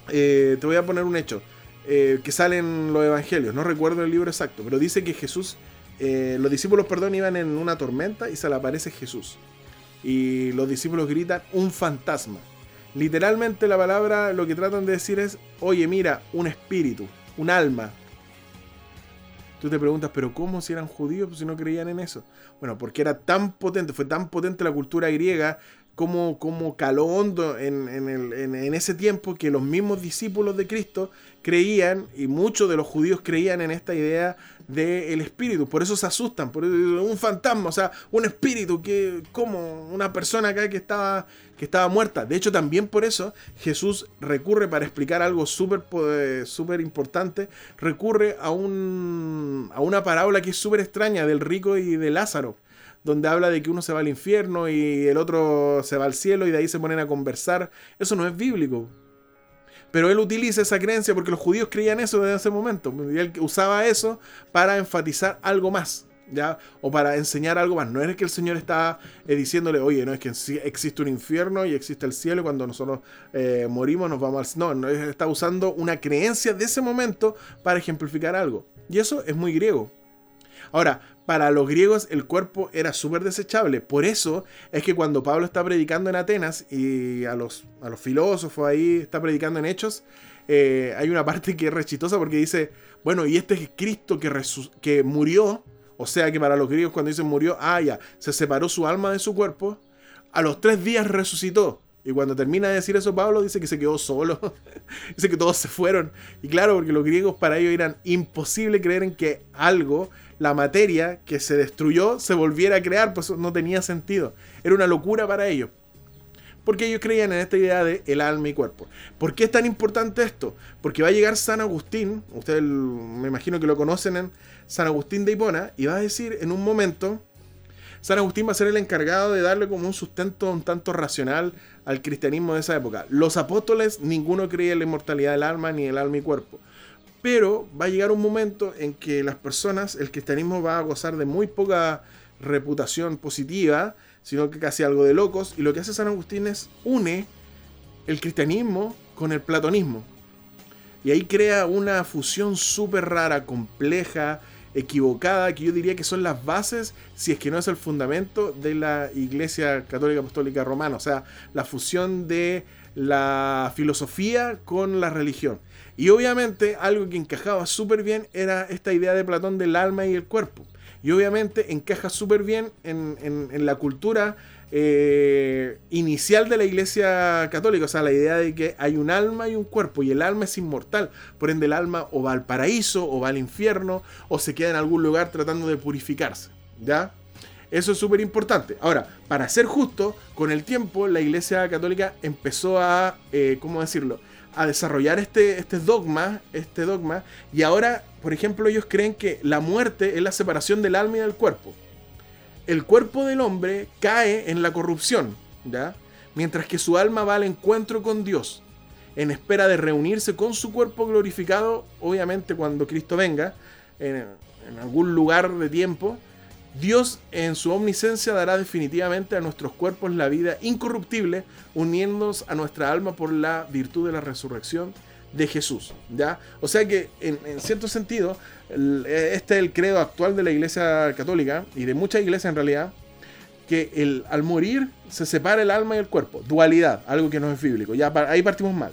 eh, te voy a poner un hecho que sale en los evangelios, no recuerdo el libro exacto, pero dice que Jesús, los discípulos, perdón, iban en una tormenta y se le aparece Jesús. Y los discípulos gritan, un fantasma. Literalmente la palabra lo que tratan de decir es, oye, mira, un espíritu, un alma. Tú te preguntas, pero ¿cómo si eran judíos si no creían en eso? Bueno, porque era tan potente, fue tan potente la cultura griega, como, como caló hondo en, en el- en ese tiempo que los mismos discípulos de Cristo creían, y muchos de los judíos creían en esta idea del espíritu. Por eso se asustan, por un fantasma, o sea, un espíritu, que como una persona acá que estaba, que estaba muerta. De hecho, también por eso Jesús recurre para explicar algo súper súper importante, recurre a, un, a una parábola que es súper extraña del rico y de Lázaro donde habla de que uno se va al infierno y el otro se va al cielo y de ahí se ponen a conversar. Eso no es bíblico. Pero él utiliza esa creencia porque los judíos creían eso desde ese momento. Y él usaba eso para enfatizar algo más. ¿Ya? O para enseñar algo más. No es que el Señor está eh, diciéndole, oye, no es que existe un infierno y existe el cielo y cuando nosotros eh, morimos nos vamos al... No, no, está usando una creencia de ese momento para ejemplificar algo. Y eso es muy griego. Ahora, para los griegos el cuerpo era súper desechable. Por eso es que cuando Pablo está predicando en Atenas y a los, a los filósofos ahí está predicando en Hechos, eh, hay una parte que es rechitosa porque dice, bueno, y este es Cristo que, que murió, o sea que para los griegos cuando dicen murió, ah, ya, se separó su alma de su cuerpo, a los tres días resucitó. Y cuando termina de decir eso Pablo dice que se quedó solo. (laughs) dice que todos se fueron. Y claro, porque los griegos para ellos eran imposible creer en que algo, la materia que se destruyó, se volviera a crear, pues no tenía sentido. Era una locura para ellos. porque ellos creían en esta idea de el alma y cuerpo. ¿Por qué es tan importante esto? Porque va a llegar San Agustín, ustedes me imagino que lo conocen en San Agustín de Hipona, y va a decir en un momento, San Agustín va a ser el encargado de darle como un sustento un tanto racional al cristianismo de esa época. Los apóstoles, ninguno creía en la inmortalidad del alma ni el alma y cuerpo. Pero va a llegar un momento en que las personas, el cristianismo va a gozar de muy poca reputación positiva, sino que casi algo de locos. Y lo que hace San Agustín es une el cristianismo con el platonismo. Y ahí crea una fusión súper rara, compleja, equivocada, que yo diría que son las bases, si es que no es el fundamento de la Iglesia Católica Apostólica Romana. O sea, la fusión de la filosofía con la religión. Y obviamente algo que encajaba súper bien era esta idea de Platón del alma y el cuerpo. Y obviamente encaja súper bien en, la cultura eh, inicial de la Iglesia Católica. O sea, la idea de que hay un alma y un cuerpo y el alma es inmortal. Por ende, el alma o va al paraíso o va al infierno o se queda en algún lugar tratando de purificarse. ¿Ya? Eso es súper importante. Ahora, para ser justo, con el tiempo la Iglesia Católica empezó a, eh, ¿cómo decirlo? A desarrollar este, este dogma, este dogma, y ahora, por ejemplo, ellos creen que la muerte es la separación del alma y del cuerpo. El cuerpo del hombre cae en la corrupción, ¿ya? Mientras que su alma va al encuentro con Dios, en espera de reunirse con su cuerpo glorificado, obviamente cuando Cristo venga, en, algún lugar de tiempo, Dios en su omnisencia dará definitivamente a nuestros cuerpos la vida incorruptible, uniéndonos a nuestra alma por la virtud de la resurrección de Jesús. ¿ya? O sea que, en, cierto sentido, este es el credo actual de la Iglesia Católica y de muchas iglesias en realidad, que el, al morir se separa el alma y el cuerpo. Dualidad, algo que no es bíblico. Ya ahí partimos mal.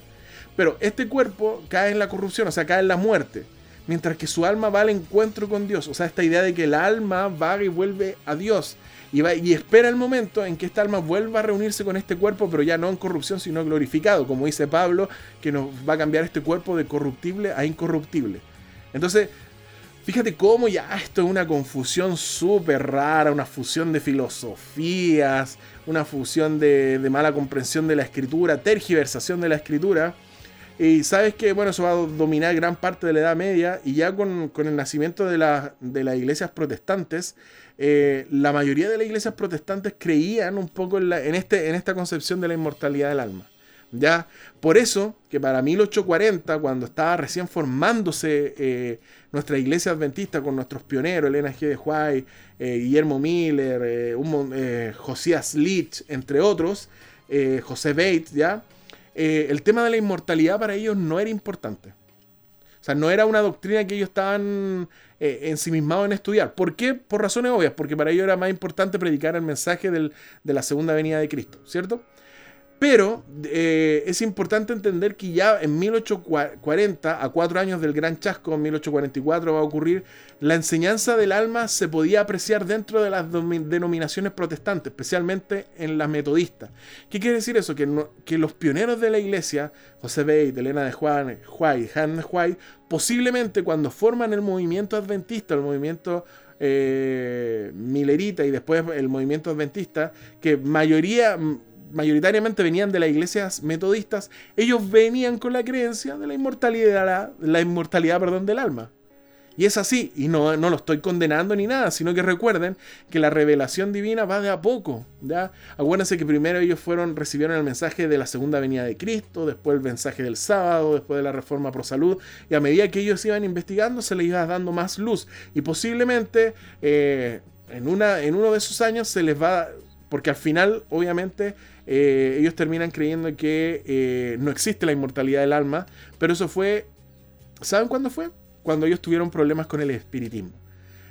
Pero este cuerpo cae en la corrupción, o sea, cae en la muerte mientras que su alma va al encuentro con Dios. O sea, esta idea de que el alma va y vuelve a Dios y, va, y espera el momento en que esta alma vuelva a reunirse con este cuerpo, pero ya no en corrupción, sino glorificado, como dice Pablo, que nos va a cambiar este cuerpo de corruptible a incorruptible. Entonces, fíjate cómo ya esto es una confusión súper rara, una fusión de filosofías, una fusión de, mala comprensión de la escritura, tergiversación de la escritura y sabes que, bueno, eso va a dominar gran parte de la Edad Media y ya con, el nacimiento de, las iglesias protestantes, eh, la mayoría de las iglesias protestantes creían un poco en, este, en esta concepción de la inmortalidad del alma. ¿Ya? Por eso que para 1840, cuando estaba recién formándose eh, nuestra iglesia adventista con nuestros pioneros, Elena G. de Huay, eh, Guillermo Miller, Josías Leach, entre otros, José Bates, ¿ya? Eh, el tema de la inmortalidad para ellos no era importante. O sea, no era una doctrina que ellos estaban eh, ensimismados en estudiar. ¿Por qué? Por razones obvias, porque para ellos era más importante predicar el mensaje de la segunda venida de Cristo, ¿cierto? Pero eh, es importante entender que ya en 1840, a cuatro años del gran chasco, en 1844 va a ocurrir, la enseñanza del alma se podía apreciar dentro de las denominaciones protestantes, especialmente en las metodistas. ¿Qué quiere decir eso? Que, los pioneros de la iglesia, José Beit, Elena de Juan, Huay, Han Huay, posiblemente cuando forman el movimiento adventista, el movimiento eh, milerita y después el movimiento adventista, que mayoría mayoritariamente venían de las iglesias metodistas, ellos venían con la creencia de la inmortalidad, la inmortalidad perdón, del alma. Y es así, y no, no, lo estoy condenando ni nada, sino que recuerden que la revelación divina va de a poco. ¿ya? Acuérdense que primero ellos fueron, recibieron el mensaje de la segunda venida de Cristo, después el mensaje del sábado, después de la reforma pro salud, y a medida que ellos iban investigando se les iba dando más luz. Y posiblemente eh, en, una, en uno de esos años se les va, porque al final, obviamente, eh, ellos terminan creyendo que eh, no existe la inmortalidad del alma, pero eso fue, ¿saben cuándo fue? Cuando ellos tuvieron problemas con el espiritismo.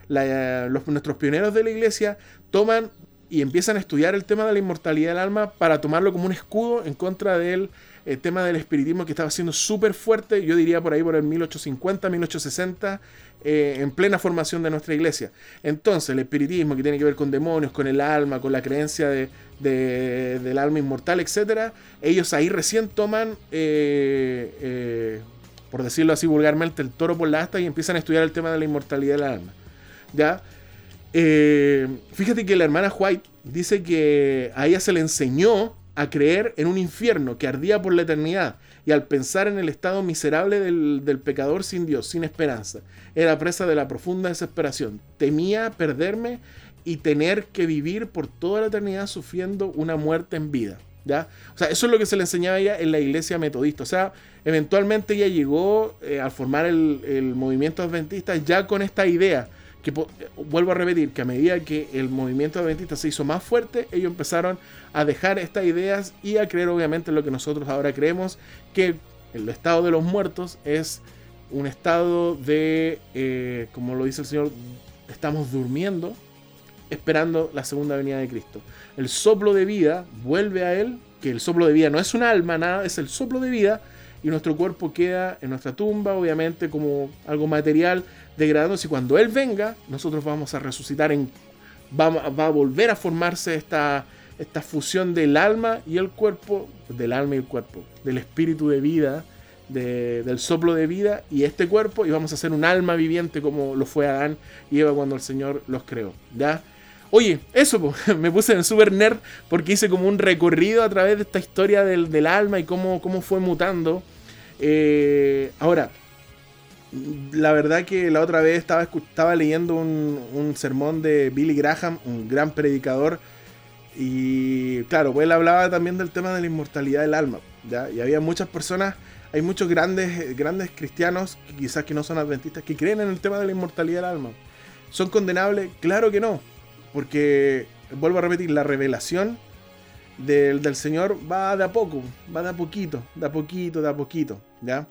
nuestros pioneros de la iglesia toman y empiezan a estudiar el tema de la inmortalidad del alma para tomarlo como un escudo en contra del el tema del espiritismo que estaba siendo súper fuerte, yo diría por ahí por el 1850, 1860, eh, en plena formación de nuestra iglesia. Entonces, el espiritismo que tiene que ver con demonios, con el alma, con la creencia de, del alma inmortal, etc., ellos ahí recién toman, eh, eh, por decirlo así vulgarmente, el toro por la asta y empiezan a estudiar el tema de la inmortalidad del alma. ¿Ya? fíjate que la hermana White dice que a ella se le enseñó a creer en un infierno que ardía por la eternidad y al pensar en el estado miserable del, pecador sin Dios, sin esperanza. Era presa de la profunda desesperación. Temía perderme y tener que vivir por toda la eternidad sufriendo una muerte en vida. ¿ya? O sea, eso es lo que se le enseñaba ella en la iglesia metodista. O sea, eventualmente ella llegó eh, al formar el movimiento adventista ya con esta idea que vuelvo a repetir, que a medida que el movimiento adventista se hizo más fuerte, ellos empezaron a dejar estas ideas y a creer obviamente en lo que nosotros ahora creemos, que el estado de los muertos es un estado de, eh, como lo dice el Señor, estamos durmiendo, esperando la segunda venida de Cristo. El soplo de vida vuelve a Él, que el soplo de vida no es un alma, nada, es el soplo de vida, y nuestro cuerpo queda en nuestra tumba, obviamente como algo material, degradándose. Y cuando Él venga, nosotros vamos a resucitar, en, va, va a volver a formarse esta, esta fusión del alma y el cuerpo, del alma y el cuerpo, del espíritu de vida, de, del soplo de vida y este cuerpo, y vamos a ser un alma viviente como lo fue Adán y Eva cuando el Señor los creó. ¿Ya? Oye, eso, (laughs) me puse en super nerd porque hice como un recorrido a través de esta historia del, del alma y cómo, cómo fue mutando. Eh, ahora, la verdad que la otra vez estaba, estaba leyendo un, un, sermón de Billy Graham, un gran predicador, y claro, pues él hablaba también del tema de la inmortalidad del alma, ¿ya? Y había muchas personas, hay muchos grandes, grandes cristianos, quizás que no son adventistas, que creen en el tema de la inmortalidad del alma. ¿Son condenables? Claro que no, porque, vuelvo a repetir, la revelación del, del, Señor va de a poco, va de a poquito, de a poquito, de a poquito, ¿ya?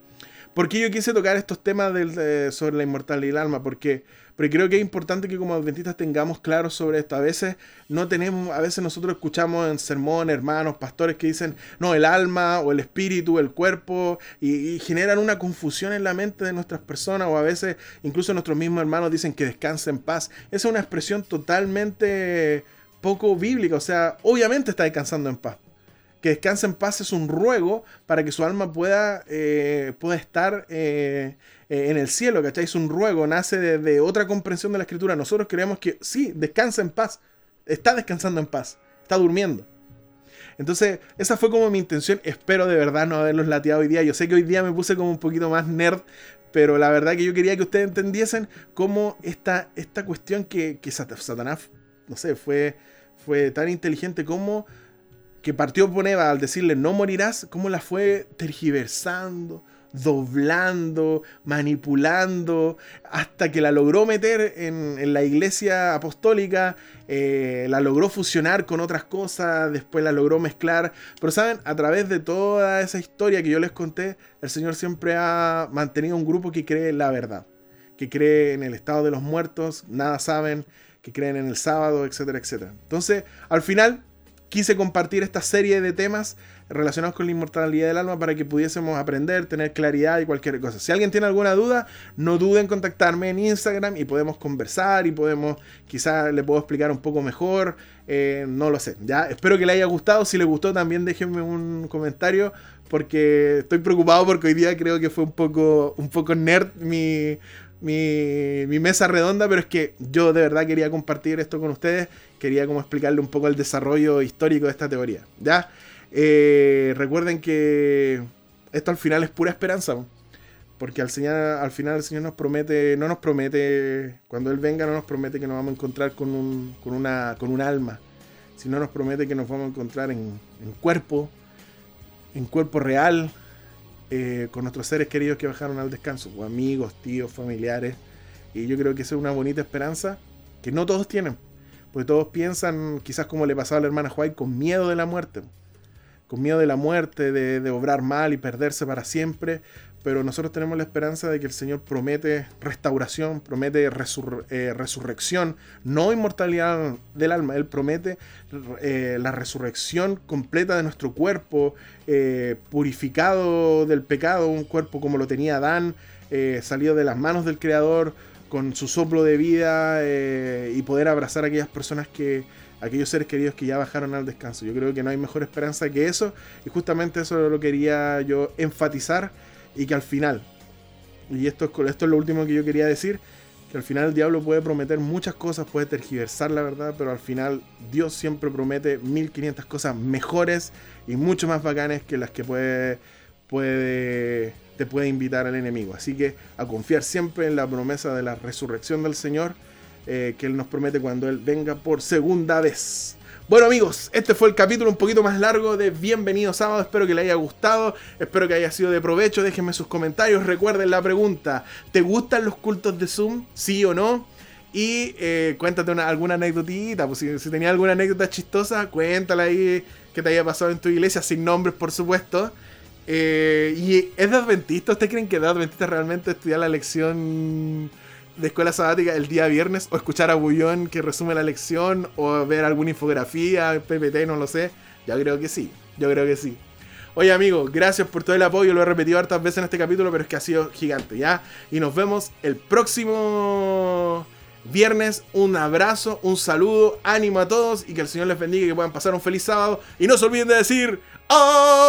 ¿Por qué yo quise tocar estos temas del, de, sobre la inmortalidad del alma? Porque, porque creo que es importante que como adventistas tengamos claro sobre esto. A veces no tenemos, a veces nosotros escuchamos en sermón hermanos, pastores que dicen, no, el alma o el espíritu, el cuerpo, y, y generan una confusión en la mente de nuestras personas, o a veces incluso nuestros mismos hermanos dicen que descansa en paz. Esa es una expresión totalmente poco bíblica, o sea, obviamente está descansando en paz. Que descanse en paz es un ruego para que su alma pueda, eh, pueda estar eh, eh, en el cielo, ¿cachai? Es un ruego, nace de, otra comprensión de la escritura. Nosotros creemos que sí, descansa en paz, está descansando en paz, está durmiendo. Entonces, esa fue como mi intención. Espero de verdad no haberlos lateado hoy día. Yo sé que hoy día me puse como un poquito más nerd, pero la verdad que yo quería que ustedes entendiesen cómo esta, esta cuestión que, que Satanás, no sé, fue fue tan inteligente como que partió por Eva al decirle no morirás, como la fue tergiversando, doblando, manipulando, hasta que la logró meter en, en la iglesia apostólica, eh, la logró fusionar con otras cosas, después la logró mezclar. Pero saben, a través de toda esa historia que yo les conté, el Señor siempre ha mantenido un grupo que cree en la verdad, que cree en el estado de los muertos, nada saben que creen en el sábado, etcétera, etcétera. Entonces, al final, quise compartir esta serie de temas relacionados con la inmortalidad del alma para que pudiésemos aprender, tener claridad y cualquier cosa. Si alguien tiene alguna duda, no duden en contactarme en Instagram y podemos conversar y podemos, quizás le puedo explicar un poco mejor, eh, no lo sé. Ya, espero que le haya gustado. Si le gustó, también déjenme un comentario porque estoy preocupado porque hoy día creo que fue un poco, un poco nerd mi, mi, mi, mesa redonda, pero es que yo de verdad quería compartir esto con ustedes, quería como explicarle un poco el desarrollo histórico de esta teoría. ¿ya? Eh, recuerden que esto al final es pura esperanza, porque al, señor, al final el Señor nos promete, no nos promete, cuando Él venga no nos promete que nos vamos a encontrar con un, con una, con un alma, sino nos promete que nos vamos a encontrar en, en cuerpo, en cuerpo real, eh, con nuestros seres queridos que bajaron al descanso, o amigos, tíos, familiares. Y yo creo que esa es una bonita esperanza que no todos tienen. Porque todos piensan, quizás como le pasaba a la hermana White, con miedo de la muerte. Con miedo de la muerte, de obrar mal y perderse para siempre pero nosotros tenemos la esperanza de que el Señor promete restauración, promete eh, resurrección, no inmortalidad del alma, Él promete eh, la resurrección completa de nuestro cuerpo, eh, purificado del pecado, un cuerpo como lo tenía Adán, salido de las manos del Creador, con su soplo de vida y poder abrazar a aquellas personas que, aquellos seres queridos que ya bajaron al descanso. Yo creo que no hay mejor esperanza que eso y justamente eso lo quería yo enfatizar y que al final, y esto es, esto es lo último que yo quería decir, que al final el diablo puede prometer muchas cosas, puede tergiversar la verdad, pero al final Dios siempre promete 1500 cosas mejores y mucho más bacanes que las que puede, puede, te puede invitar el enemigo. Así que a confiar siempre en la promesa de la resurrección del Señor eh, que Él nos promete cuando Él venga por segunda vez. Bueno amigos, este fue el capítulo un poquito más largo de Bienvenido Sábado, espero que les haya gustado, espero que haya sido de provecho, déjenme sus comentarios, recuerden la pregunta, ¿te gustan los cultos de Zoom? ¿Sí o no? Y eh, cuéntate una, alguna anécdotita, pues si, si tenías alguna anécdota chistosa, cuéntala ahí que te haya pasado en tu iglesia, sin nombres por supuesto. Eh, ¿Y es de adventista? ¿Ustedes creen que de adventista realmente estudiar la lección de escuela sabática el día viernes? ¿O escuchar a Bullón que resume la lección? ¿O ver alguna infografía, PPT, no lo sé? Yo creo que sí, yo creo que sí. Oye amigos, gracias por todo el apoyo, lo he repetido hartas veces en este capítulo, pero es que ha sido gigante, ¿ya? Y nos vemos el próximo viernes. Un abrazo, un saludo, ánimo a todos y que el Señor les bendiga y que puedan pasar un feliz sábado. Y no se olviden de decir, ¡Amenla!